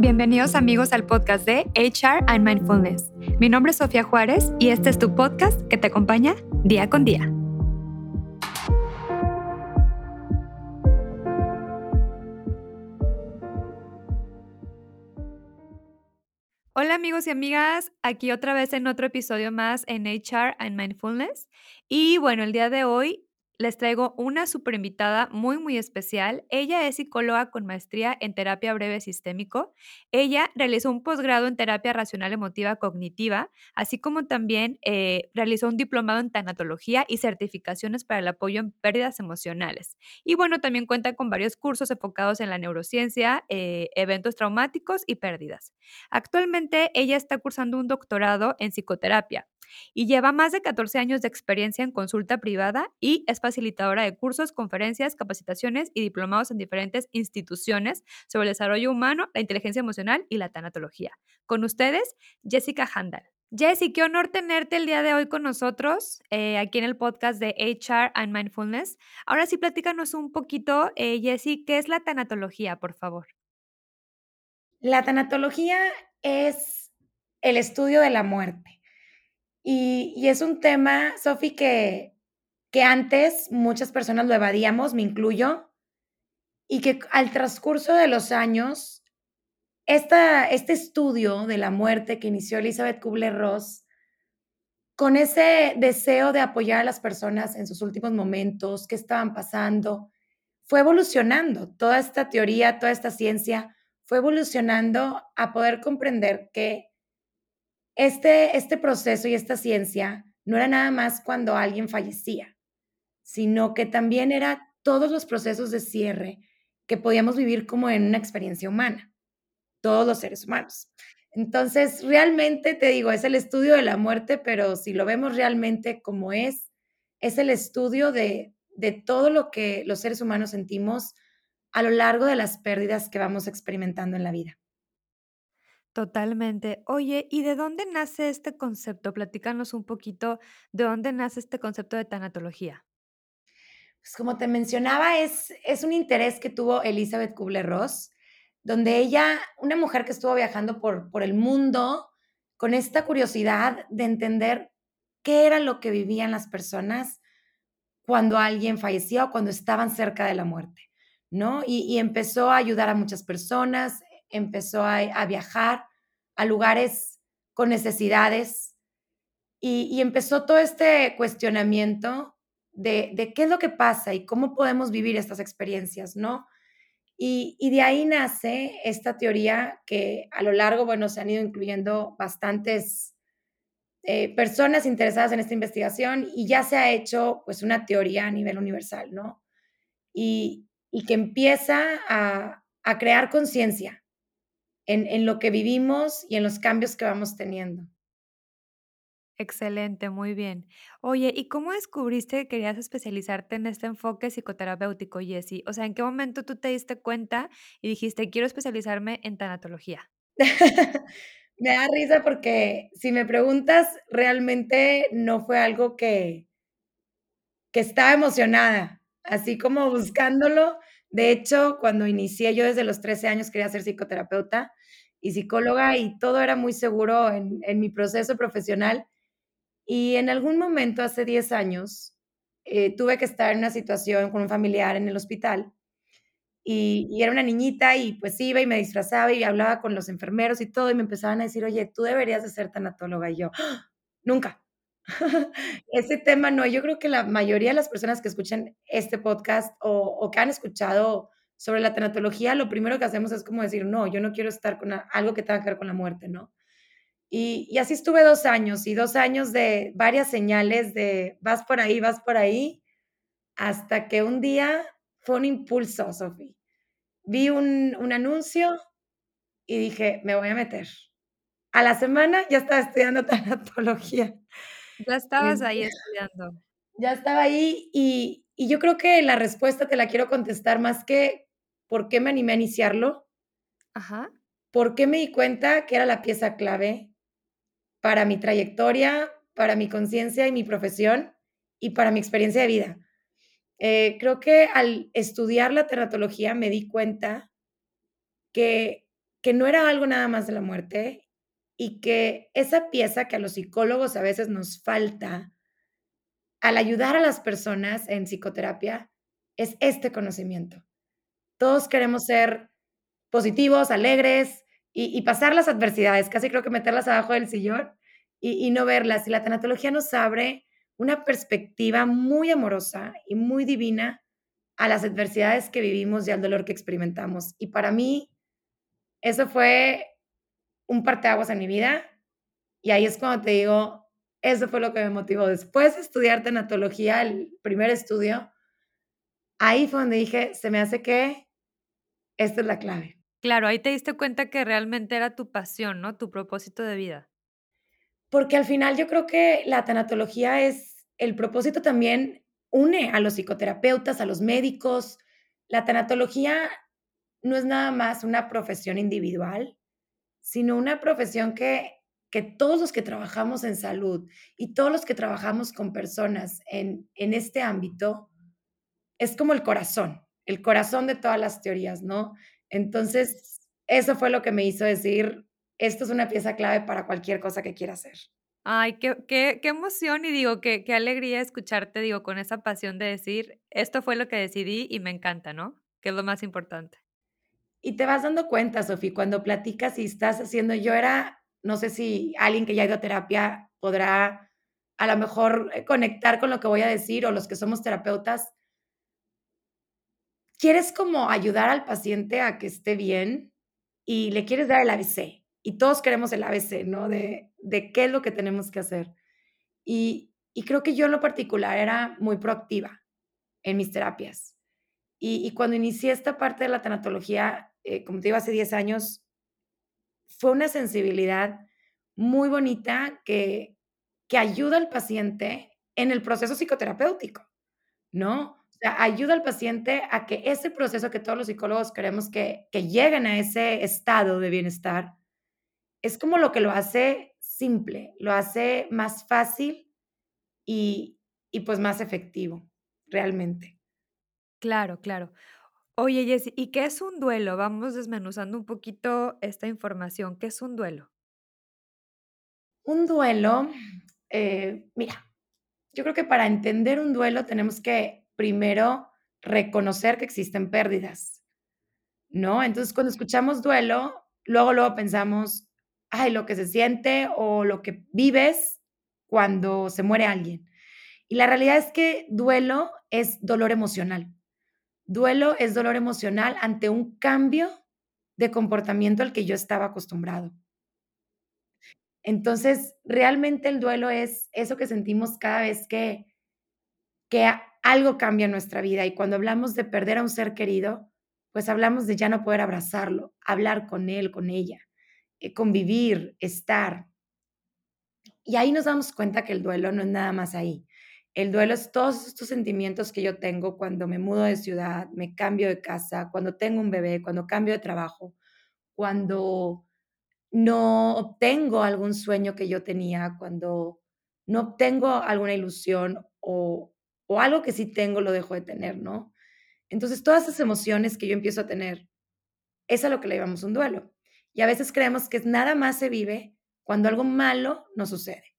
Bienvenidos amigos al podcast de HR and Mindfulness. Mi nombre es Sofía Juárez y este es tu podcast que te acompaña día con día. Hola amigos y amigas, aquí otra vez en otro episodio más en HR and Mindfulness. Y bueno, el día de hoy les traigo una super invitada muy, muy especial. Ella es psicóloga con maestría en terapia breve sistémico. Ella realizó un posgrado en terapia racional emotiva cognitiva, así como también eh, realizó un diplomado en tanatología y certificaciones para el apoyo en pérdidas emocionales. Y bueno, también cuenta con varios cursos enfocados en la neurociencia, eh, eventos traumáticos y pérdidas. Actualmente ella está cursando un doctorado en psicoterapia y lleva más de 14 años de experiencia en consulta privada y es facilitadora de cursos, conferencias, capacitaciones y diplomados en diferentes instituciones sobre el desarrollo humano, la inteligencia emocional y la tanatología. Con ustedes, Jessica Handal. Jessy, qué honor tenerte el día de hoy con nosotros eh, aquí en el podcast de HR and Mindfulness. Ahora sí, platícanos un poquito, eh, Jessy, ¿qué es la tanatología, por favor? La tanatología es el estudio de la muerte. Y, es un tema, Sofi, que, que antes muchas personas lo evadíamos, me incluyo, y que al transcurso de los años, esta, este estudio de la muerte que inició Elizabeth Kubler-Ross, con ese deseo de apoyar a las personas en sus últimos momentos, qué estaban pasando, fue evolucionando. Toda esta teoría, toda esta ciencia fue evolucionando a poder comprender que este, este proceso y esta ciencia no era nada más cuando alguien fallecía, sino que también era todos los procesos de cierre que podíamos vivir como en una experiencia humana, todos los seres humanos. Entonces, realmente te digo, es el estudio de la muerte, pero si lo vemos realmente como es, es el estudio de, de todo lo que los seres humanos sentimos a lo largo de las pérdidas que vamos experimentando en la vida. Totalmente. Oye, ¿y de dónde nace este concepto? Platícanos un poquito de dónde nace este concepto de tanatología. Pues como te mencionaba, es, es un interés que tuvo Elizabeth Kubler-Ross, donde ella, una mujer que estuvo viajando por, por el mundo con esta curiosidad de entender qué era lo que vivían las personas cuando alguien fallecía o cuando estaban cerca de la muerte, ¿no? Y, empezó a ayudar a muchas personas, empezó a, viajar a lugares con necesidades y, empezó todo este cuestionamiento de, qué es lo que pasa y cómo podemos vivir estas experiencias, ¿no? Y, de ahí nace esta teoría que a lo largo, bueno, se han ido incluyendo bastantes eh, personas interesadas en esta investigación y ya se ha hecho pues una teoría a nivel universal, ¿no? Y, que empieza a, a crear conciencia en, lo que vivimos y en los cambios que vamos teniendo. Excelente, muy bien. Oye, ¿y cómo descubriste que querías especializarte en este enfoque psicoterapéutico, Jessie? O sea, ¿en qué momento tú te diste cuenta y dijiste, quiero especializarme en tanatología? me da risa porque si me preguntas, realmente no fue algo que, que estaba emocionada, así como buscándolo. De hecho, cuando inicié, yo desde los 13 años quería ser psicoterapeuta y psicóloga y todo era muy seguro en, mi proceso profesional. Y en algún momento, hace 10 años, eh, tuve que estar en una situación con un familiar en el hospital y, y, era una niñita y pues iba y me disfrazaba y hablaba con los enfermeros y todo y me empezaban a decir, oye, tú deberías de ser tanatóloga y yo, ¡Ah! nunca. Ese tema no, yo creo que la mayoría de las personas que escuchan este podcast o, o que han escuchado sobre la tanatología, lo primero que hacemos es como decir, no, yo no quiero estar con algo que tenga que ver con la muerte, ¿no? Y, y, así estuve dos años y dos años de varias señales de vas por ahí, vas por ahí, hasta que un día fue un impulso, Sofi. Vi un, un anuncio y dije, me voy a meter. A la semana ya estaba estudiando tanatología. Ya estabas ahí estudiando. Ya estaba ahí y, y yo creo que la respuesta te la quiero contestar más que ¿Por qué me animé a iniciarlo? Ajá. ¿Por qué me di cuenta que era la pieza clave para mi trayectoria, para mi conciencia y mi profesión y para mi experiencia de vida? Eh, creo que al estudiar la teratología me di cuenta que que no era algo nada más de la muerte y que esa pieza que a los psicólogos a veces nos falta al ayudar a las personas en psicoterapia es este conocimiento. Todos queremos ser positivos, alegres y pasar las adversidades, casi creo que meterlas abajo del sillón y y no verlas. Y la tanatología nos abre una perspectiva muy amorosa y muy divina a las adversidades que vivimos y al dolor que experimentamos. Y para mí, eso fue un parteaguas en mi vida, y ahí es cuando te digo, eso fue lo que me motivó. Después de estudiar tanatología, el primer estudio, ahí fue donde dije: "Se me hace que esta es la clave". Claro, ahí te diste cuenta que realmente era tu pasión, ¿no? Tu propósito de vida. Porque al final yo creo que la tanatología es el propósito también une a los psicoterapeutas, a los médicos. La tanatología no es nada más una profesión individual, sino una profesión que que todos los que trabajamos en salud y todos los que trabajamos con personas en en este ámbito, es como el corazón, el corazón de todas las teorías, ¿no? Entonces, eso fue lo que me hizo decir: "Esto es una pieza clave para cualquier cosa que quiera hacer". Ay, qué qué qué emoción, y digo, qué qué alegría escucharte, digo, con esa pasión de decir: "Esto fue lo que decidí y me encanta", ¿no? Que es lo más importante. Y te vas dando cuenta, Sophie, cuando platicas y estás haciendo yo era, no sé si alguien que ya ha ido a terapia podrá, a lo mejor, eh, conectar con lo que voy a decir, o los que somos terapeutas quieres como ayudar al paciente a que esté bien, y le quieres dar el ABC, y todos queremos el ABC, ¿no? De de qué es lo que tenemos que hacer. Y y creo que yo en lo particular era muy proactiva en mis terapias. Y y cuando inicié esta parte de la tanatología, eh, como te digo, hace 10 años fue una sensibilidad muy bonita que que ayuda al paciente en el proceso psicoterapéutico, ¿no? O sea, ayuda al paciente a que ese proceso que todos los psicólogos queremos que que lleguen a ese estado de bienestar, es como lo que lo hace simple, lo hace más fácil y y, pues, más efectivo, realmente. Claro, claro. Oye, Jessy, ¿y qué es un duelo? Vamos desmenuzando un poquito esta información, ¿qué es un duelo? Un duelo, eh, mira, yo creo que para entender un duelo tenemos que primero reconocer que existen pérdidas, ¿no? Entonces, cuando escuchamos duelo, luego, luego pensamos, ay, lo que se siente o lo que vives cuando se muere alguien. Y la realidad es que duelo es dolor emocional. Duelo es dolor emocional ante un cambio de comportamiento al que yo estaba acostumbrado. Entonces, realmente el duelo es eso que sentimos cada vez que que algo cambia en nuestra vida, y cuando hablamos de perder a un ser querido, pues hablamos de ya no poder abrazarlo, hablar con él, con ella, eh, convivir, estar. Y ahí nos damos cuenta que el duelo no es nada más ahí. El duelo es todos estos sentimientos que yo tengo cuando me mudo de ciudad, me cambio de casa, cuando tengo un bebé, cuando cambio de trabajo, cuando no obtengo algún sueño que yo tenía, cuando no obtengo alguna ilusión, o o algo que sí tengo lo dejo de tener, ¿no? Entonces, todas esas emociones que yo empiezo a tener, es a lo que le llamamos un duelo. Y a veces creemos que nada más se vive cuando algo malo nos sucede.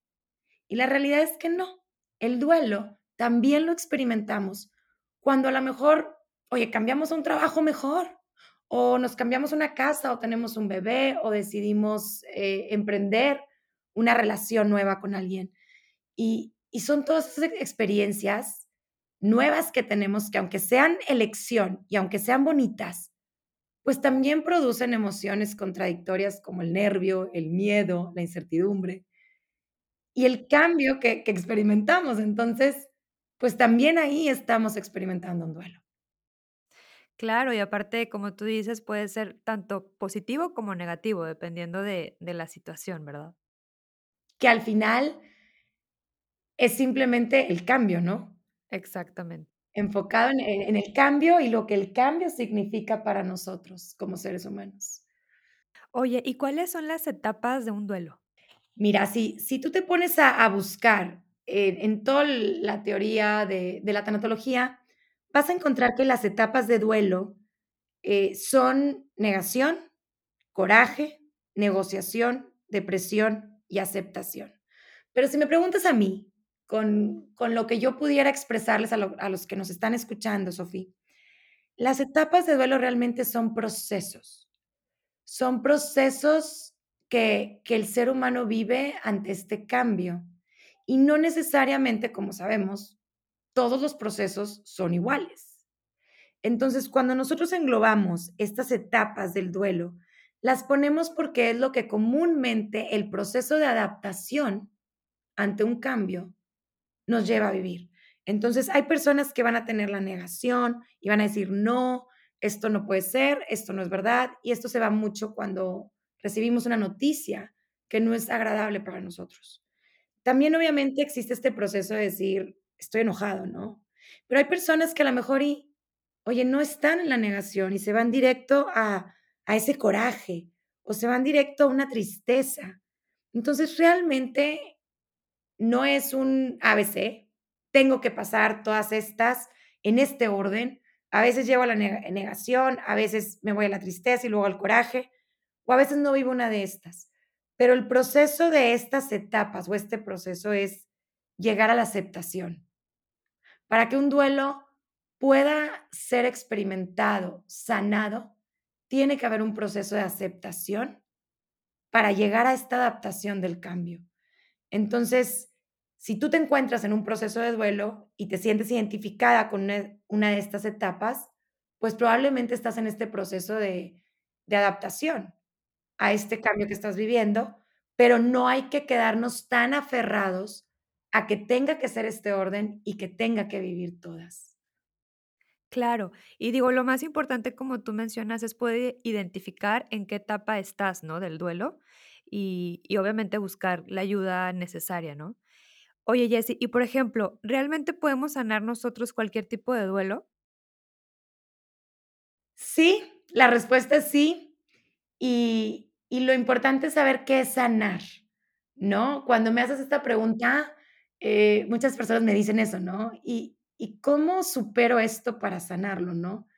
Y la realidad es que no. El duelo también lo experimentamos cuando a la mejor, oye, cambiamos a un trabajo mejor, o nos cambiamos una casa, o tenemos un bebé, o decidimos, eh, emprender una relación nueva con alguien. Y son todas experiencias nuevas que tenemos que, aunque sean elección y aunque sean bonitas, pues también producen emociones contradictorias como el nervio, el miedo, la incertidumbre y el cambio que que experimentamos. Entonces, pues también ahí estamos experimentando un duelo. Claro, y aparte, como tú dices, puede ser tanto positivo como negativo, dependiendo de de la situación, ¿verdad? Que al final es simplemente el cambio, ¿no? Exactamente. Enfocado en en en el cambio y lo que el cambio significa para nosotros como seres humanos. Oye, ¿y cuáles son las etapas de un duelo? Mira, si si tú te pones a a buscar en en toda la teoría de de la tanatología, vas a encontrar que las etapas de duelo, eh, son negación coraje, negociación, depresión y aceptación. Pero si me preguntas a mí, con, con lo que yo pudiera expresarles a, lo, a los que nos están escuchando, Sofía, las etapas de duelo realmente son procesos. Son procesos que, el ser humano vive ante este cambio. Y no necesariamente, como sabemos, todos los procesos son iguales. Entonces, cuando nosotros englobamos estas etapas del duelo, las ponemos porque es lo que comúnmente el proceso de adaptación ante un cambio nos lleva a vivir. Entonces, hay personas que van a tener la negación y van a decir, no, esto no puede ser, esto no es verdad, y esto se va mucho cuando recibimos una noticia que no es agradable para nosotros. También obviamente existe este proceso de decir, estoy enojado, ¿no? Pero hay personas que a lo mejor y, oye, no están en la negación y se van directo a, a ese coraje o se van directo a una tristeza. Entonces, realmente no es un ABC, tengo que pasar todas estas en este orden. A veces llevo a la negación, a veces me voy a la tristeza y luego al coraje, o a veces no vivo una de estas. Pero el proceso de estas etapas o este proceso es llegar a la aceptación. Para que un duelo pueda ser experimentado, sanado, tiene que haber un proceso de aceptación para llegar a esta adaptación del cambio. Entonces, si tú te encuentras en un proceso de duelo y te sientes identificada con una, de estas etapas, pues probablemente estás en este proceso de, de adaptación a este cambio que estás viviendo, pero no hay que quedarnos tan aferrados a que tenga que ser este orden y que tenga que vivir todas. Claro, y digo, lo más importante, como tú mencionas, es poder identificar en qué etapa estás, ¿no? Del duelo y, y obviamente buscar la ayuda necesaria, ¿no? Oye, Jessy, y por ejemplo, ¿realmente podemos sanar nosotros cualquier tipo de duelo? Sí, la respuesta es sí. Y, y lo importante es saber qué es sanar, ¿no? Cuando me haces esta pregunta, eh, muchas personas me dicen eso, ¿no? Y, ¿y cómo supero esto para sanarlo, no?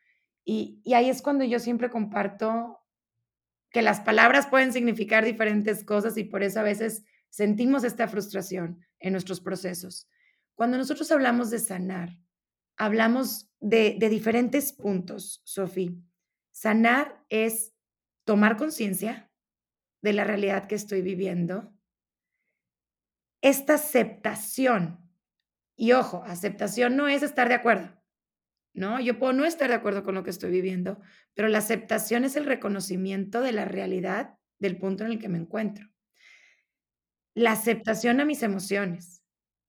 Y, y ahí es cuando yo siempre comparto que las palabras pueden significar diferentes cosas y por eso a veces sentimos esta frustración en nuestros procesos. Cuando nosotros hablamos de sanar, hablamos de, de diferentes puntos, Sofía. Sanar es tomar conciencia de la realidad que estoy viviendo, esta aceptación, y ojo, aceptación no es estar de acuerdo, ¿no? Yo puedo no estar de acuerdo con lo que estoy viviendo, pero la aceptación es el reconocimiento de la realidad del punto en el que me encuentro. La aceptación a mis emociones,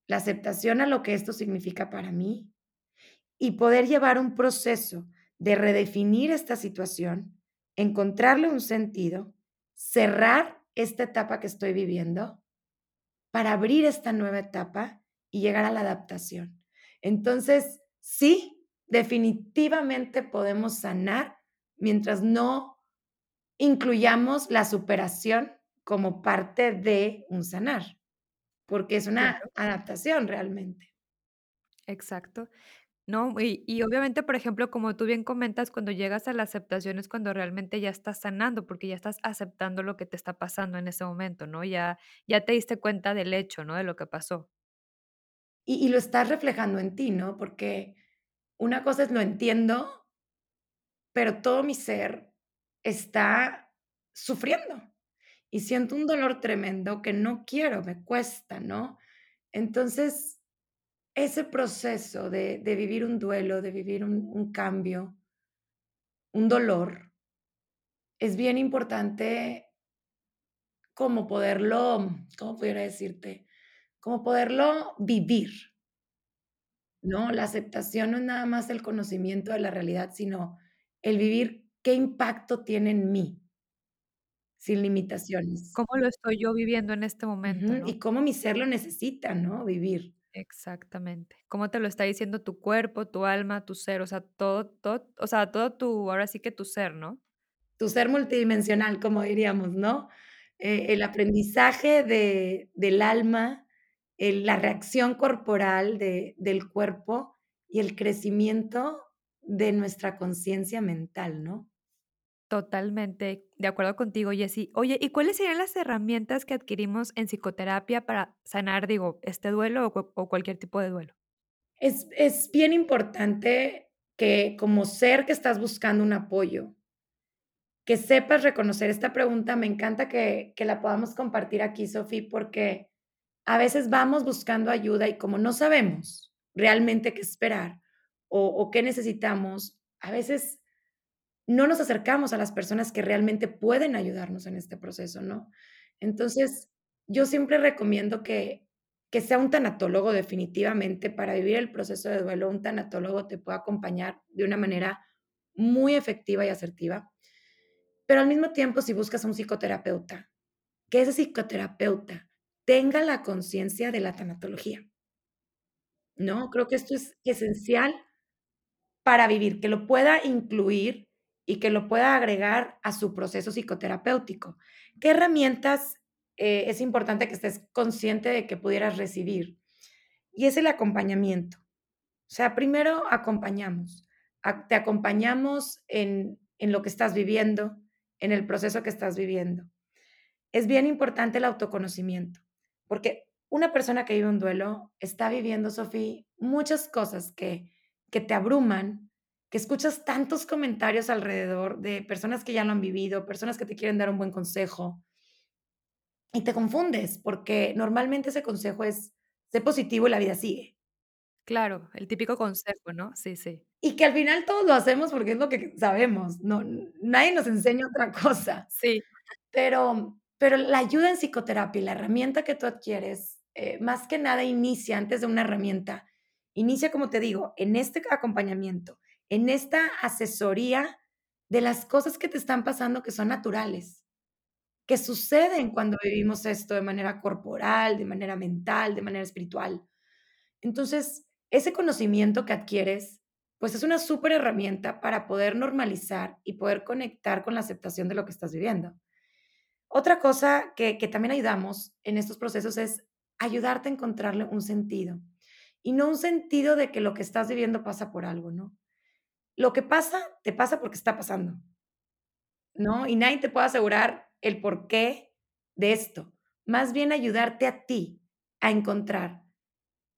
la aceptación a lo que esto significa para mí y poder llevar un proceso de redefinir esta situación, encontrarle un sentido, cerrar esta etapa que estoy viviendo para abrir esta nueva etapa y llegar a la adaptación. Entonces, sí, definitivamente podemos sanar mientras no incluyamos la superación como parte de un sanar, porque es una adaptación realmente. Exacto. No, y, y obviamente, por ejemplo, como tú bien comentas, cuando llegas a la aceptación es cuando realmente ya estás sanando, porque ya estás aceptando lo que te está pasando en ese momento, ¿no? Ya, ya te diste cuenta del hecho, ¿no? De lo que pasó. Y, y lo estás reflejando en ti, ¿no? Porque una cosa es lo entiendo, pero todo mi ser está sufriendo y siento un dolor tremendo que no quiero, me cuesta, ¿no? Entonces, ese proceso de, de vivir un duelo, de vivir un, un cambio, un dolor, es bien importante como poderlo, ¿cómo pudiera decirte? Como poderlo vivir, ¿no? La aceptación no es nada más el conocimiento de la realidad, sino el vivir qué impacto tiene en mí, sin limitaciones. ¿Cómo lo estoy yo viviendo en este momento, y no? cómo mi ser lo necesita, ¿no? Vivir. Exactamente. ¿Cómo te lo está diciendo tu cuerpo, tu alma, tu ser? O sea, todo, todo, o sea, todo tu, ahora sí que tu ser, ¿no? Tu ser multidimensional, como diríamos, ¿no? Eh, el aprendizaje de del alma, el la reacción corporal de del cuerpo y el crecimiento de nuestra conciencia mental, ¿no? Totalmente de acuerdo contigo, Jessy. Oye, ¿y cuáles serían las herramientas que adquirimos en psicoterapia para sanar, digo, este duelo o cua o cualquier tipo de duelo? Es es bien importante que, como ser que estás buscando un apoyo que sepas reconocer esta pregunta, me encanta que que la podamos compartir aquí, Sofi, porque a veces vamos buscando ayuda y como no sabemos realmente qué esperar o qué necesitamos, a veces no nos acercamos a las personas que realmente pueden ayudarnos en este proceso, ¿no? Entonces, yo siempre recomiendo que que sea un tanatólogo definitivamente para vivir el proceso de duelo, un tanatólogo te puede acompañar de una manera muy efectiva y asertiva. Pero al mismo tiempo, si buscas a un psicoterapeuta, que ese psicoterapeuta tenga la conciencia de la tanatología. ¿No? Creo que esto es esencial para vivir, que lo pueda incluir y que lo pueda agregar a su proceso psicoterapéutico. ¿Qué herramientas, eh, es importante que estés consciente de que pudieras recibir? Y es el acompañamiento. O sea, primero acompañamos, ac te acompañamos en en lo que estás viviendo, en el proceso que estás viviendo. Es bien importante el autoconocimiento, porque una persona que vive un duelo está viviendo, Sofi, muchas cosas que que te abruman, que escuchas tantos comentarios alrededor de personas que ya lo han vivido, personas que te quieren dar un buen consejo y te confundes, porque normalmente ese consejo es: "Sé positivo y la vida sigue". Claro, el típico consejo, ¿no? Sí, sí. Y que al final todos lo hacemos porque es lo que sabemos, no nadie nos enseña otra cosa. Sí. Pero pero la ayuda en psicoterapia y la herramienta que tú adquieres, eh, más que nada inicia antes de una herramienta, inicia, como te digo, en este acompañamiento, en esta asesoría de las cosas que te están pasando que son naturales, que suceden cuando vivimos esto de manera corporal, de manera mental, de manera espiritual. Entonces, ese conocimiento que adquieres, pues, es una superherramienta para poder normalizar y poder conectar con la aceptación de lo que estás viviendo. Otra cosa que que también ayudamos en estos procesos es ayudarte a encontrarle un sentido, y no un sentido de que lo que estás viviendo pasa por algo, ¿no? Lo que pasa, te pasa porque está pasando. ¿No? Y nadie te puede asegurar el porqué de esto. Más bien ayudarte a ti a encontrar,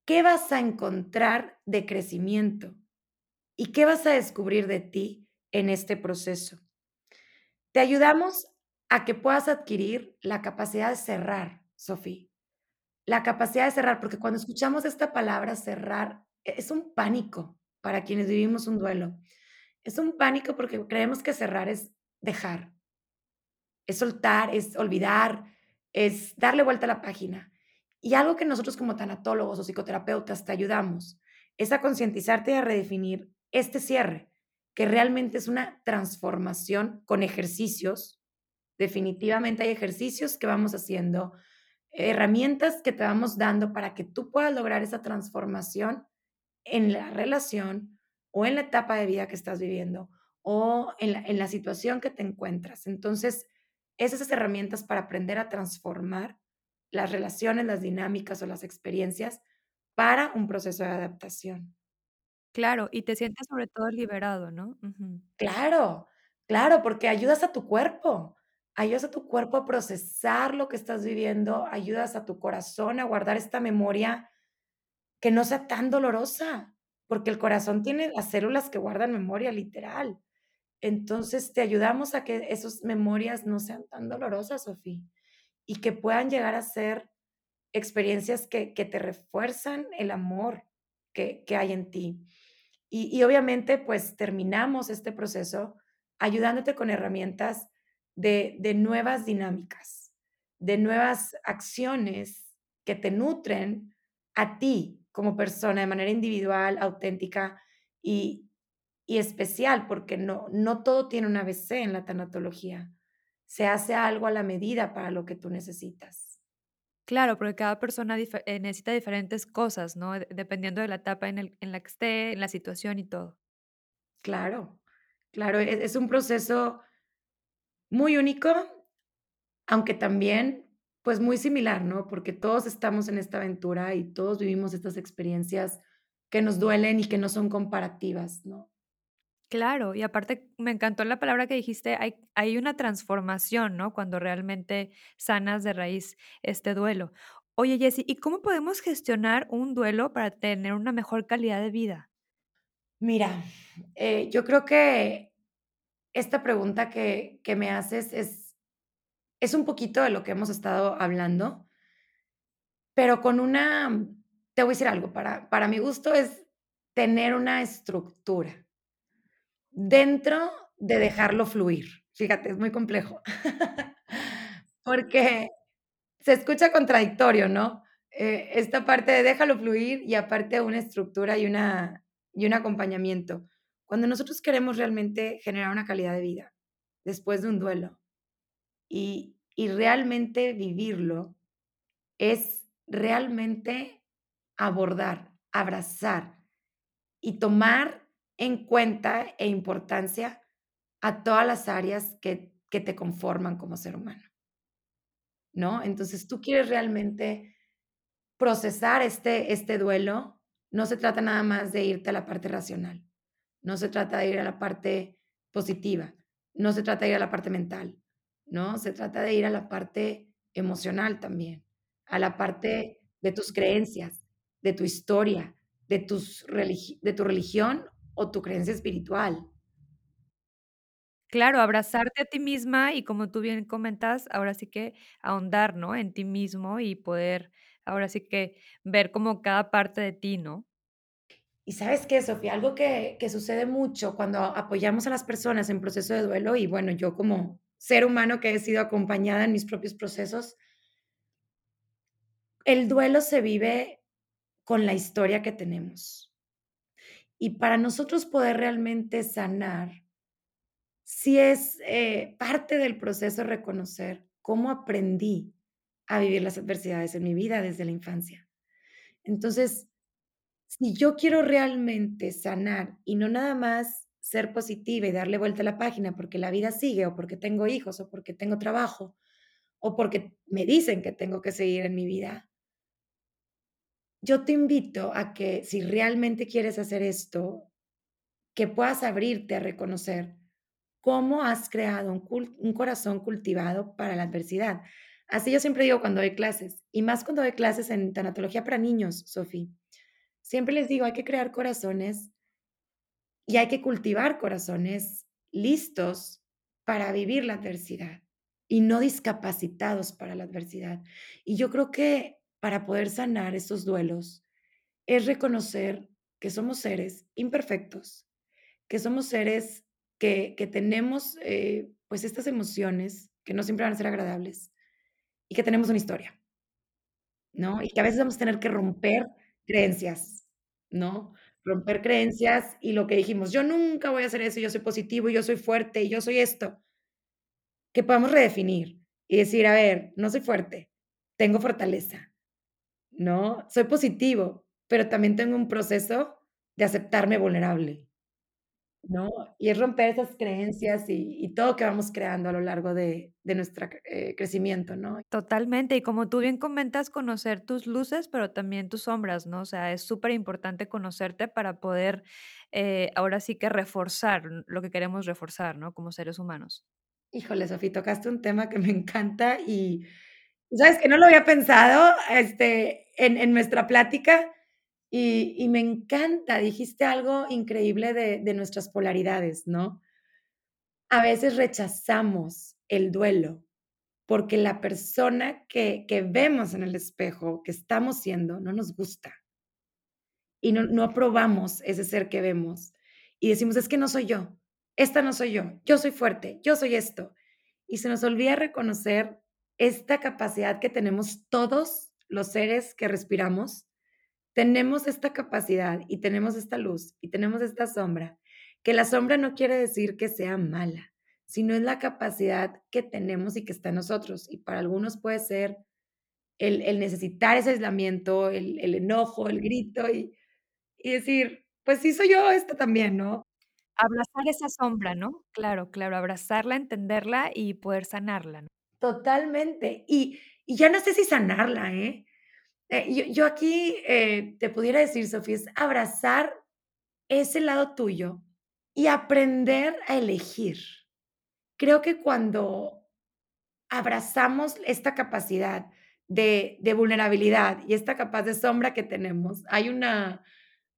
¿qué vas a encontrar de crecimiento? ¿Y qué vas a descubrir de ti en este proceso? Te ayudamos a que puedas adquirir la capacidad de cerrar, Sofi. La capacidad de cerrar, porque cuando escuchamos esta palabra cerrar, e es un pánico para quienes vivimos un duelo. Es un pánico porque creemos que cerrar es dejar. Es soltar, es olvidar, es darle vuelta a la página. Y algo que nosotros como tanatólogos o psicoterapeutas te ayudamos, es a concientizarte y a redefinir este cierre, que realmente es una transformación con ejercicios. Definitivamente hay ejercicios que vamos haciendo, herramientas que te vamos dando para que tú puedas lograr esa transformación en la relación o en la etapa de vida que estás viviendo o en la en la situación que te encuentras. Entonces, es esas herramientas para aprender a transformar las relaciones, las dinámicas o las experiencias para un proceso de adaptación. Claro, y te sientes sobre todo liberado, ¿no? Claro, claro, porque ayudas a tu cuerpo, ayudas a tu cuerpo a procesar lo que estás viviendo, ayudas a tu corazón a guardar esta memoria que no sea tan dolorosa, porque el corazón tiene las células que guardan memoria, literal. Entonces, te ayudamos a que esos memorias no sean tan dolorosas, Sofi, y que puedan llegar a ser experiencias que que te refuerzan el amor que que hay en ti. Y y obviamente, pues, terminamos este proceso ayudándote con herramientas de de nuevas dinámicas, de nuevas acciones que te nutren a ti como persona de manera individual, auténtica y y especial, porque no no todo tiene un ABC en la tanatología. Se hace algo a la medida para lo que tú necesitas. Claro, porque cada persona eh, necesita diferentes cosas, ¿no? De dependiendo de la etapa en el en la que esté, en la situación y todo. Claro, claro, e es un proceso muy único, aunque también, pues, muy similar, ¿no? Porque todos estamos en esta aventura y todos vivimos estas experiencias que nos duelen y que no son comparativas, ¿no? Claro, y aparte me encantó la palabra que dijiste, hay hay una transformación, ¿no? Cuando realmente sanas de raíz este duelo. Oye, Jessy, ¿y cómo podemos gestionar un duelo para tener una mejor calidad de vida? Mira, eh, yo creo que esta pregunta que que me haces es es un poquito de lo que hemos estado hablando pero con una te voy a decir algo, para para mi gusto es tener una estructura dentro de dejarlo fluir. Fíjate, es muy complejo. Porque se escucha contradictorio, ¿no? Eh, esta parte de déjalo fluir y aparte una estructura y una y un acompañamiento. Cuando nosotros queremos realmente generar una calidad de vida después de un duelo y y realmente vivirlo, es realmente abordar, abrazar y tomar en cuenta e importancia a todas las áreas que que te conforman como ser humano. ¿No? Entonces, tú quieres realmente procesar este este duelo, no se trata nada más de irte a la parte racional, no se trata de ir a la parte positiva, no se trata de ir a la parte mental, ¿no? Se trata de ir a la parte emocional también, a la parte de tus creencias, de tu historia, de tus religi de tu religión o tu creencia espiritual. Claro, abrazarte a ti misma y como tú bien comentas, ahora sí que ahondar, ¿no? En ti mismo y poder, ahora sí que ver como cada parte de ti, ¿no? ¿Y sabes qué, Sofía? Algo que que sucede mucho cuando apoyamos a las personas en proceso de duelo, y bueno, yo como ser humano que he sido acompañada en mis propios procesos el duelo se vive con la historia que tenemos. Y para nosotros poder realmente sanar sí es, eh, parte del proceso reconocer cómo aprendí a vivir las adversidades en mi vida desde la infancia. Entonces, si yo quiero realmente sanar y no nada más ser positiva y darle vuelta a la página porque la vida sigue, o porque tengo hijos, o porque tengo trabajo, o porque me dicen que tengo que seguir en mi vida yo te invito a que si realmente quieres hacer esto, que puedas abrirte a reconocer cómo has creado un un corazón cultivado para la adversidad. Así yo siempre digo cuando doy clases, y más cuando doy clases en tanatología para niños, Sofi. Siempre les digo: "Hay que crear corazones" "y hay que cultivar corazones listos para vivir la adversidad, y no discapacitados para la adversidad". Y yo creo que para poder sanar esos duelos es reconocer que somos seres imperfectos, que somos seres que que tenemos, eh, pues, estas emociones que no siempre van a ser agradables, y que tenemos una historia. ¿No? Y que a veces vamos a tener que romper creencias, ¿no? Romper creencias y lo que dijimos: "Yo nunca voy a hacer eso, yo soy positivo, yo soy fuerte, yo soy esto". Que podamos redefinir y decir: "A ver, no soy fuerte, tengo fortaleza". ¿No? Soy positivo, pero también tengo un proceso de aceptarme vulnerable. ¿No? Y es romper esas creencias y y todo que vamos creando a lo largo de de nuestra c eh, crecimiento, ¿no? Totalmente, y como tú bien comentas, conocer tus luces, pero también tus sombras, ¿no? O sea, es superimportante conocerte para poder, eh, ahora sí que reforzar lo que queremos reforzar, ¿no? Como seres humanos. Híjole, Sofi, tocaste un tema que me encanta y, ¿sabes qué? No lo había pensado, este, en en nuestra plática y me encanta, dijiste algo increíble de de nuestras polaridades, ¿no? A veces rechazamos el duelo, porque la persona que que vemos en el espejo, que estamos siendo, no nos gusta. Y no no aprobamos ese ser que vemos, y decimos: "Es que no soy yo, esta no soy yo, yo soy fuerte, yo soy esto". Y se nos olvida reconocer esta capacidad que tenemos todos los seres que respiramos. Tenemos esta capacidad, y tenemos esta luz, y tenemos esta sombra, que la sombra no quiere decir que sea mala, sino es la capacidad que tenemos y que está en nosotros. Y para algunos puede ser el el necesitar ese aislamiento, el el enojo, el grito, y y decir: "Pues sí, soy yo esta también", ¿no? Abrazar esa sombra, ¿no? Claro, claro, abrazarla, entenderla y poder sanarla, ¿no? Totalmente. Y y ya no sé si sanarla, ¿eh? Eh, yo yo aquí, eh, te pudiera decir, Sofi, es abrazar ese lado tuyo Y aprender a elegir. Creo que cuando abrazamos esta capacidad de de vulnerabilidad y esta capaz de sombra que tenemos, hay una,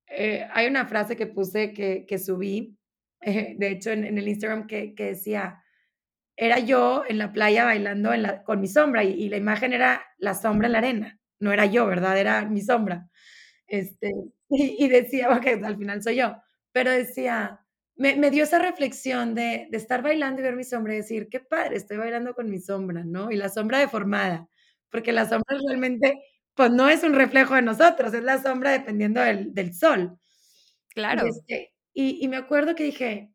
eh, hay una frase que puse que que subí, de hecho, en el Instagram que que decía: "Era yo en la playa bailando con mi sombra", y la imagen era la sombra en la arena, no era yo, ¿verdad? Era mi sombra. Este, y y decía, okey, al final soy yo, pero decía, me me dio esa reflexión de de estar bailando y ver mi sombra y decir: "Qué padre, estoy bailando con mi sombra", ¿no? Y la sombra deformada, porque la sombra realmente, pues, no es un reflejo de nosotros, es la sombra dependiendo del del sol. Y, Claro. este, y y me acuerdo que dije: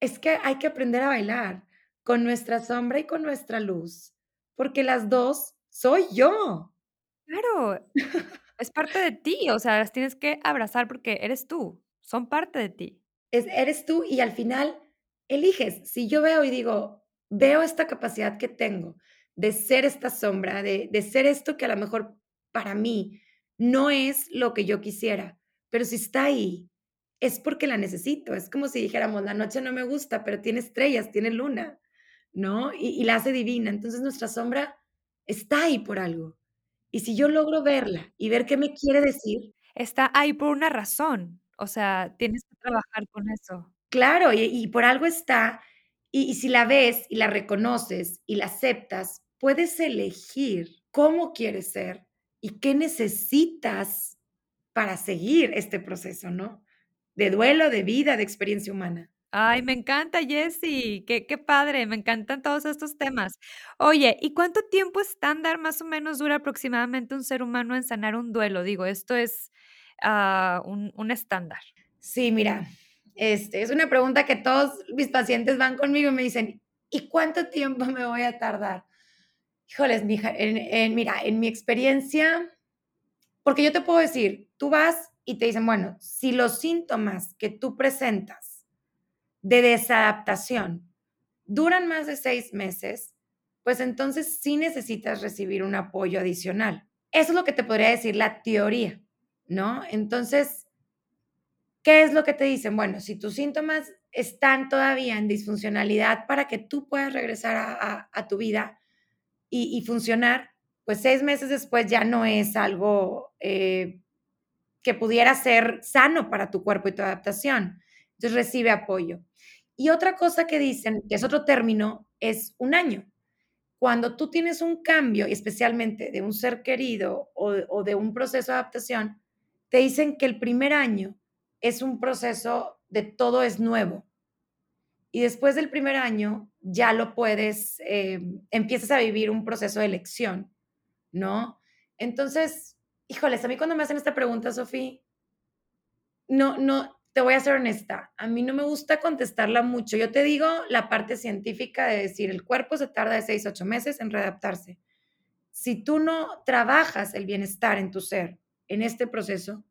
"Es que hay que aprender a bailar con nuestra sombra y con nuestra luz, porque las 2 soy yo". Claro, es parte de ti, o sea, las tienes que abrazar porque eres tú, son parte de ti. Es eres tú y al final eliges. Si yo veo y digo, veo esta capacidad que tengo de ser esta sombra, de de ser esto que a lo mejor para mí no es lo que yo quisiera, pero si está ahí, es porque la necesito. Es como si dijéramos: "La noche no me gusta, pero tiene estrellas, tiene luna", ¿no? Y y la hace divina. Entonces, nuestra sombra está ahí por algo. Y si yo logro verla y ver qué me quiere decir Está ahí por una razón, o sea, tienes que trabajar con eso. Claro, y y por algo está, y y si la ves y la reconoces y la aceptas, puedes elegir cómo quieres ser y qué necesitas para seguir este proceso, ¿no? De duelo, de vida, de experiencia humana. Ay, me encanta, Jessy, qué qué padre, me encantan todos estos temas. Oye, ¿y cuánto tiempo estándar más o menos dura aproximadamente un ser humano en sanar un duelo? Digo, esto es, ah, un un estándar. Sí, mira, este, es una pregunta que todos mis pacientes van conmigo y me dicen: "¿Y cuánto tiempo me voy a tardar?". Híjoles, mija, en en mira, en mi experiencia porque yo te puedo decir, tú vas y te dicen: "Bueno, si los síntomas que tú presentas de desadaptación duran más de 6 meses, pues entonces sí necesitas recibir un apoyo adicional". Eso es lo que te podría decir la teoría, ¿no? Entonces ¿qué es lo que te dicen? Bueno, si tus síntomas están todavía en disfuncionalidad para que tú puedas regresar a tu vida y funcionar, pues 6 meses después ya no es algo, eh, que pudiera ser sano para tu cuerpo y tu adaptación. Entonces, recibe apoyo. Y otra cosa que dicen, que es otro término, es un año. Cuando tú tienes un cambio, especialmente de un ser querido o de un proceso de adaptación, te dicen que el primer año es un proceso de todo es nuevo. Y después del primer año ya lo puedes, em, empiezas a vivir un proceso de elección, ¿no? Entonces, híjoles, a mí cuando me hacen esta pregunta, Sophie no no, te voy a ser honesta, a mí no me gusta contestarla mucho. Yo te digo la parte científica de decir, el cuerpo se tarda de 6 a 8 meses en readaptarse. Si tú no trabajas el bienestar en tu ser, en este proceso,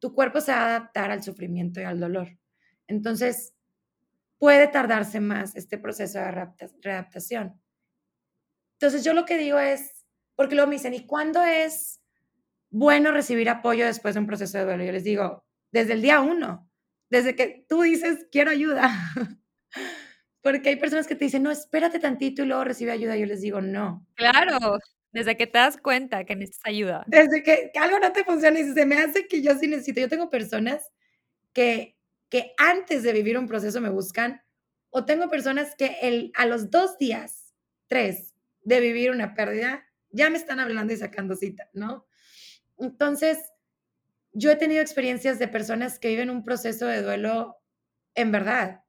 tu cuerpo se va a adaptar al sufrimiento y al dolor. Entonces, puede tardarse más este proceso de readaptación. Entonces, yo lo que digo es porque luego me dicen: "¿Y cuándo es bueno recibir apoyo después de un proceso de duelo?". Yo les digo: "Desde el día 1, desde que tú dices: 'Quiero ayuda'". Porque hay personas que te dicen: "No, espérate tantito y luego recibe ayuda". Yo les digo: "No". Claro, desde que te das cuenta que necesitas ayuda. Desde que que algo no te funciona y "Se me hace que yo sí necesito". Yo tengo personas que que antes de vivir un proceso me buscan, o tengo personas que el a los 2 días, 3 de vivir una pérdida, ya me están hablando y sacando cita, ¿no? Entonces, yo he tenido experiencias de personas que viven un proceso de duelo en verdad,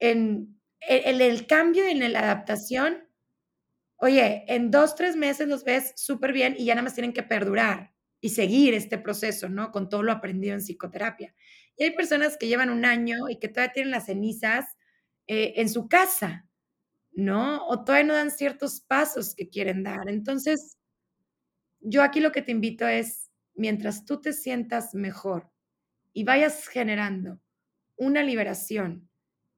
en el cambio en la adaptación, oye, en 2, 3 meses los ves superbién y ya nada más tienen que perdurar y seguir este proceso, ¿no? Con todo lo aprendido en psicoterapia. Y hay personas que llevan 1 año y que todavía tienen las cenizas, eh, en su casa, ¿no? O todavía no dan ciertos pasos que quieren dar. Entonces yo aquí lo que te invito es, mientras tú te sientas mejor y vayas generando una liberación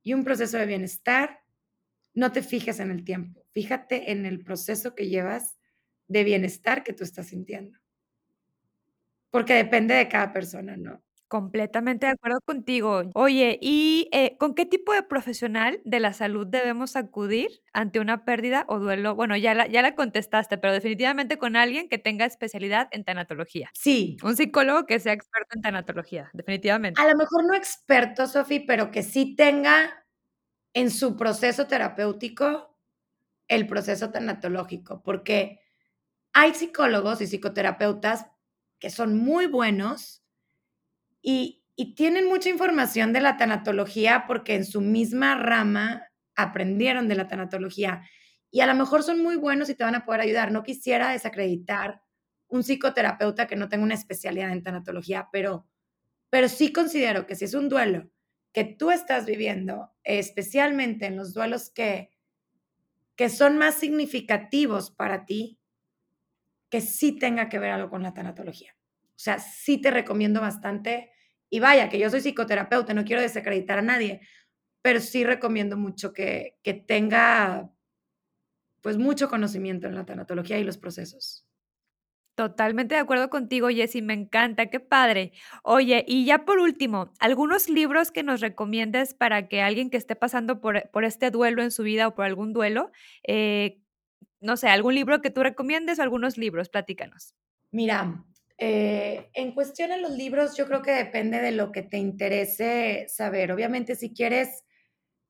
y un proceso de bienestar, no te fijes en el tiempo, fíjate en el proceso que llevas de bienestar que tú estás sintiendo. Porque depende de cada persona, ¿no? Completamente de acuerdo contigo. Oye, y, eh, ¿con qué tipo de profesional de la salud debemos acudir ante una pérdida o duelo? Bueno, ya la ya la contestaste, pero definitivamente con alguien que tenga especialidad en tanatología. Sí. Un psicólogo que sea experto en tanatología, definitivamente. A lo mejor no experto, Sofi, pero que sí tenga en su proceso terapéutico el proceso tanatológico, porque hay psicólogos y psicoterapeutas que son muy buenos y tienen mucha información de la tanatología, porque en su misma rama aprendieron de la tanatología, y a lo mejor son muy buenos y te van a poder ayudar. No quisiera desacreditar un psicoterapeuta que no tenga una especialidad en tanatología, pero pero sí considero que si es un duelo que tú estás viviendo, especialmente en los duelos que que son más significativos para ti, que sí tenga que ver algo con la tanatología. O sea, sí te recomiendo bastante, y vaya, que yo soy psicoterapeuta, no quiero desacreditar a nadie, pero sí recomiendo mucho que que tenga, pues, mucho conocimiento en la tanatología y los procesos. Totalmente de acuerdo contigo, Jessy, me encanta, qué padre. Oye, y ya por último, algunos libros que nos recomiendes para que alguien que esté pasando por por este duelo en su vida o por algún duelo, eh, no sé, algún libro que tú recomiendes o algunos libros, platícanos. Mira, eh, en cuestión a los libros, yo creo que depende de lo que te interese saber. Obviamente, si quieres,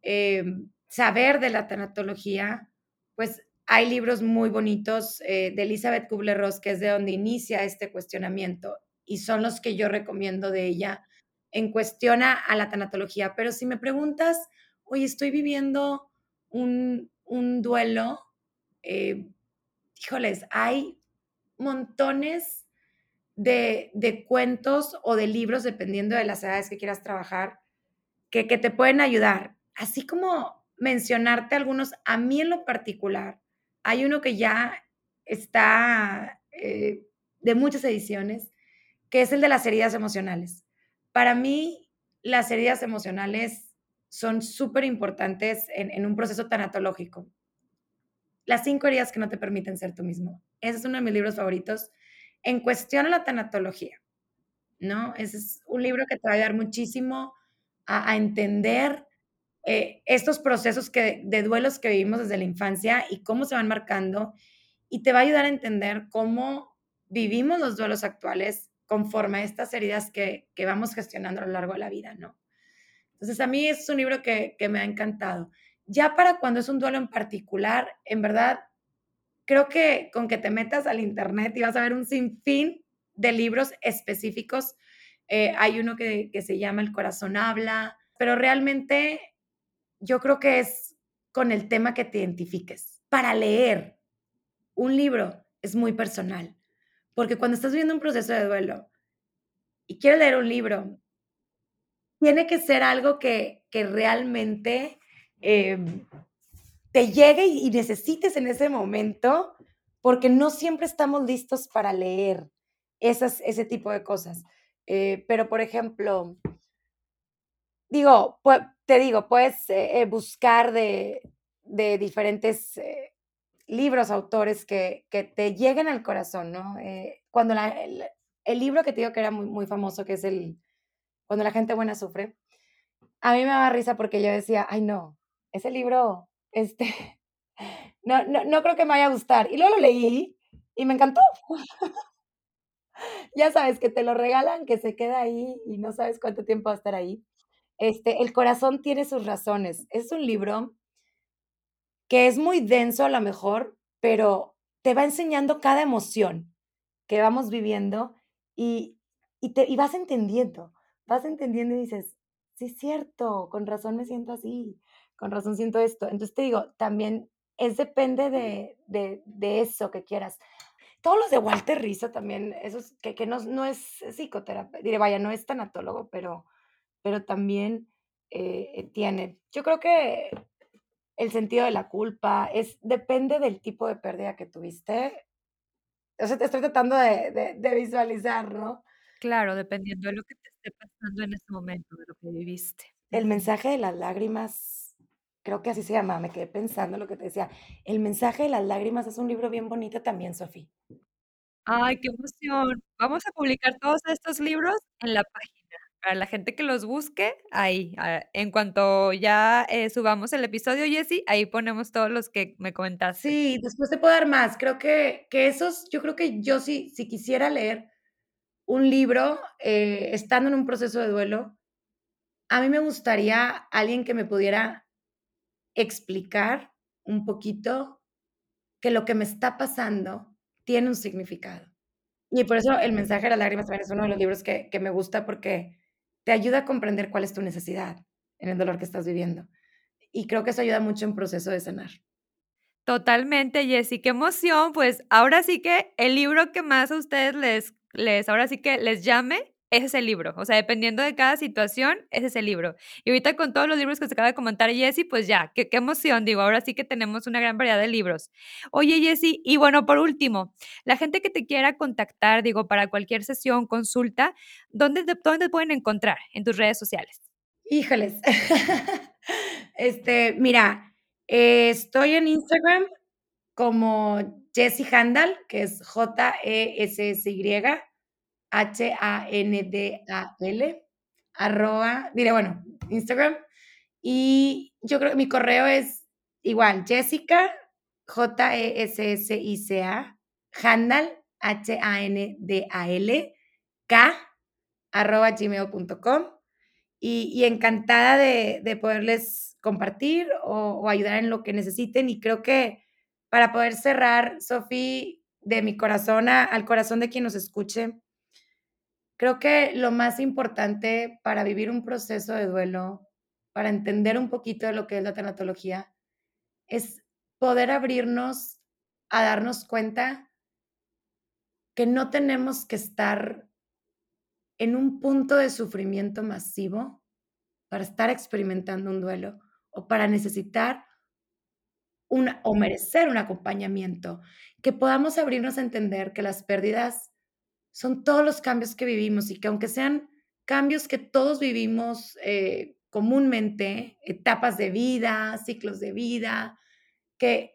em, saber de la tanatología, pues, hay libros muy bonitos, eh, de Elizabeth Kubler-Ross, que es de donde inicia este cuestionamiento, y son los que yo recomiendo de ella en cuestión a la tanatología. Pero si me preguntas: "Oye, estoy viviendo un un duelo", eh, híjoles, hay montones de de cuentos o de libros, dependiendo de las edades que quieras trabajar, que que te pueden ayudar. Así como mencionarte algunos, a mí en lo particular, hay uno que ya está, eh, de muchas ediciones, que es el de las heridas emocionales. Para mí, las heridas emocionales son superimportantes en en un proceso tanatológico. Las 5 heridas que no te permiten ser tú mismo. Ese es uno de mis libros favoritos en cuestión a la tanatología, ¿no? Ese es un libro que te va a ayudar muchísimo a a entender, eh, estos procesos que de duelos que vivimos desde la infancia y cómo se van marcando, y te va a ayudar a entender cómo vivimos los duelos actuales conforme a estas heridas que que vamos gestionando a lo largo de la vida, ¿no? Entonces, a mí es un libro que que me ha encantado. Ya para cuando es un duelo en particular, en verdad, creo que con que te metas al Internet y vas a ver un sinfín de libros específicos. Eh, hay uno que que se llama El corazón habla, pero realmente yo creo que es con el tema que te identifiques. Para leer un libro es muy personal, porque cuando estás viviendo un proceso de duelo y quieres leer un libro tiene que ser algo que que realmente, em, te llegue y necesites en ese momento, porque no siempre estamos listos para leer esas ese tipo de cosas. Eh, pero, por ejemplo digo, te digo, puedes, eh eh, buscar de de diferentes, eh, libros, autores que que te lleguen al corazón, ¿no? Eh, cuando la el el libro que te digo que era muy muy famoso, que es el Cuando la gente buena sufre, a mí me daba risa porque yo decía: "Ay, no, ese libro, este, no no no creo que me vaya a gustar", y luego lo leí y me encantó. Ya sabes, que te lo regalan, que se queda ahí y no sabes cuánto tiempo va a estar ahí. Este, El corazón tiene sus razones. Es un libro que es muy denso a la mejor, pero te va enseñando cada emoción que vamos viviendo y y te y vas entendiendo, vas entendiendo y dices: "Sí, es cierto, con razón me siento así, con razón siento esto". Entonces, te digo, también es depende de de de eso que quieras. Todos los de Walter Rizzo también, esos que que no no es psicoterape diré, vaya, no es tanatólogo, pero pero también, eh, tiene. Yo creo que El sentido de la culpa es depende del tipo de pérdida que tuviste. O sea, te estoy tratando de de de visualizar, ¿no? Claro, dependiendo de lo que te esté pasando en ese momento, de lo que viviste. El mensaje de las lágrimas, creo que así se llama, me quedé pensando en lo que te decía. El mensaje de las lágrimas es un libro bien bonito también, Sofi. Ay, qué emoción. Vamos a publicar todos estos libros en la página. Para la gente que los busque, ahí, ah, en cuanto ya, eh, subamos el episodio, Jessy, ahí ponemos todos los que me comentaste. Sí, después te puedo dar más. Creo que que esos yo creo que yo sí, si quisiera leer un libro, eh, estando en un proceso de duelo, a mí me gustaría alguien que me pudiera explicar un poquito que lo que me está pasando tiene un significado. Y por eso El mensaje de las lágrimas también es uno de los libros que que me gusta, porque te ayuda a comprender cuál es tu necesidad en el dolor que estás viviendo. Y creo que eso ayuda mucho en proceso de sanar. Totalmente, Jessy, qué emoción. Pues, ahora sí que el libro que más a ustedes les ahora sí que les llame, ese es el libro. O sea, dependiendo de cada situación, ese es el libro. Y ahorita con todos los libros que se acaba de comentar Jessy, pues ya, qué emoción, digo, ahora sí que tenemos una gran variedad de libros. Oye, Jessy, y bueno, por último, la gente que te quiera contactar, digo, para cualquier sesión, consulta, ¿dónde te dónde pueden encontrar en tus redes sociales? Híjoles. Este, mira, eh, estoy en Instagram como Jessy Handal, que es J-E-S-S-Y, H-A-N-D-A-L, arroba, diré, bueno, Instagram. Y yo creo que mi correo es igual, Jessica, J-E-S-S-I-C-A, Handal, H-A-N-D-A-L, K, arroba gmail.com. Y encantada de de poderles compartir o o ayudar en lo que necesiten. Y creo que para poder cerrar, Sophie, de mi corazón a al corazón de quien nos escuche creo que lo más importante para vivir un proceso de duelo, para entender un poquito de lo que es la tanatología, es poder abrirnos a darnos cuenta que no tenemos que estar en un punto de sufrimiento masivo para estar experimentando un duelo o para necesitar una o merecer un acompañamiento, que podamos abrirnos a entender que las pérdidas son todos los cambios que vivimos y que aunque sean cambios que todos vivimos, eh, comúnmente, etapas de vida, ciclos de vida, que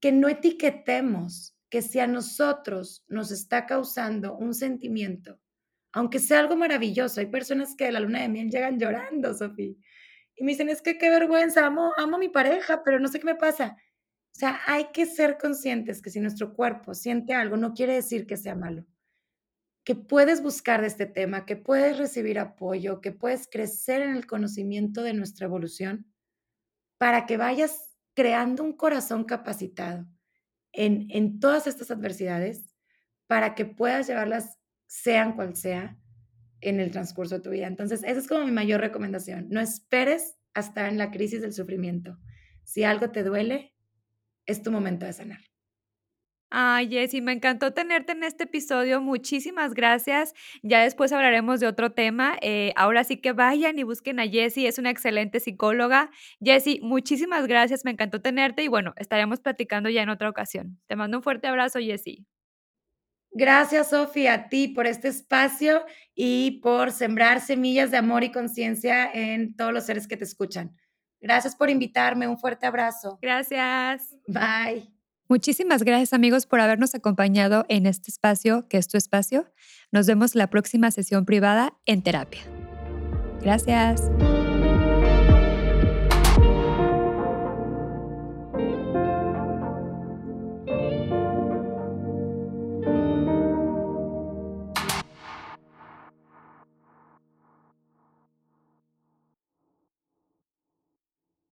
que no etiquetemos que si a nosotros nos está causando un sentimiento, aunque sea algo maravilloso, hay personas que de la luna de miel llegan llorando, Sophie, y me dicen: "Es que qué vergüenza, amo amo a mi pareja, pero no sé qué me pasa". O sea, hay que ser conscientes que si nuestro cuerpo siente algo, no quiere decir que sea malo. Que puedes buscar de este tema, que puedes recibir apoyo, que puedes crecer en el conocimiento de nuestra evolución, para que vayas creando un corazón capacitado en en todas estas adversidades, para que puedas llevarlas, sean cual sea, en el transcurso de tu vida. Entonces, esa es como mi mayor recomendación. No esperes a estar en la crisis del sufrimiento. Si algo te duele, es tu momento de sanar. Ay, Jessy, me encantó tenerte en este episodio. Muchísimas gracias. Ya después hablaremos de otro tema. Eh, ahora sí que vayan y busquen a Jessy, es una excelente psicóloga. Jessy, muchísimas gracias, me encantó tenerte y bueno, estaremos platicando ya en otra ocasión. Te mando un fuerte abrazo, Jessy. Gracias, Sophie, a ti por este espacio y por sembrar semillas de amor y conciencia en todos los seres que te escuchan. Gracias por invitarme, un fuerte abrazo. Gracias. Bye. Muchísimas gracias, amigos, por habernos acompañado en este espacio, que es tu espacio. Nos vemos la próxima sesión privada en terapia. Gracias.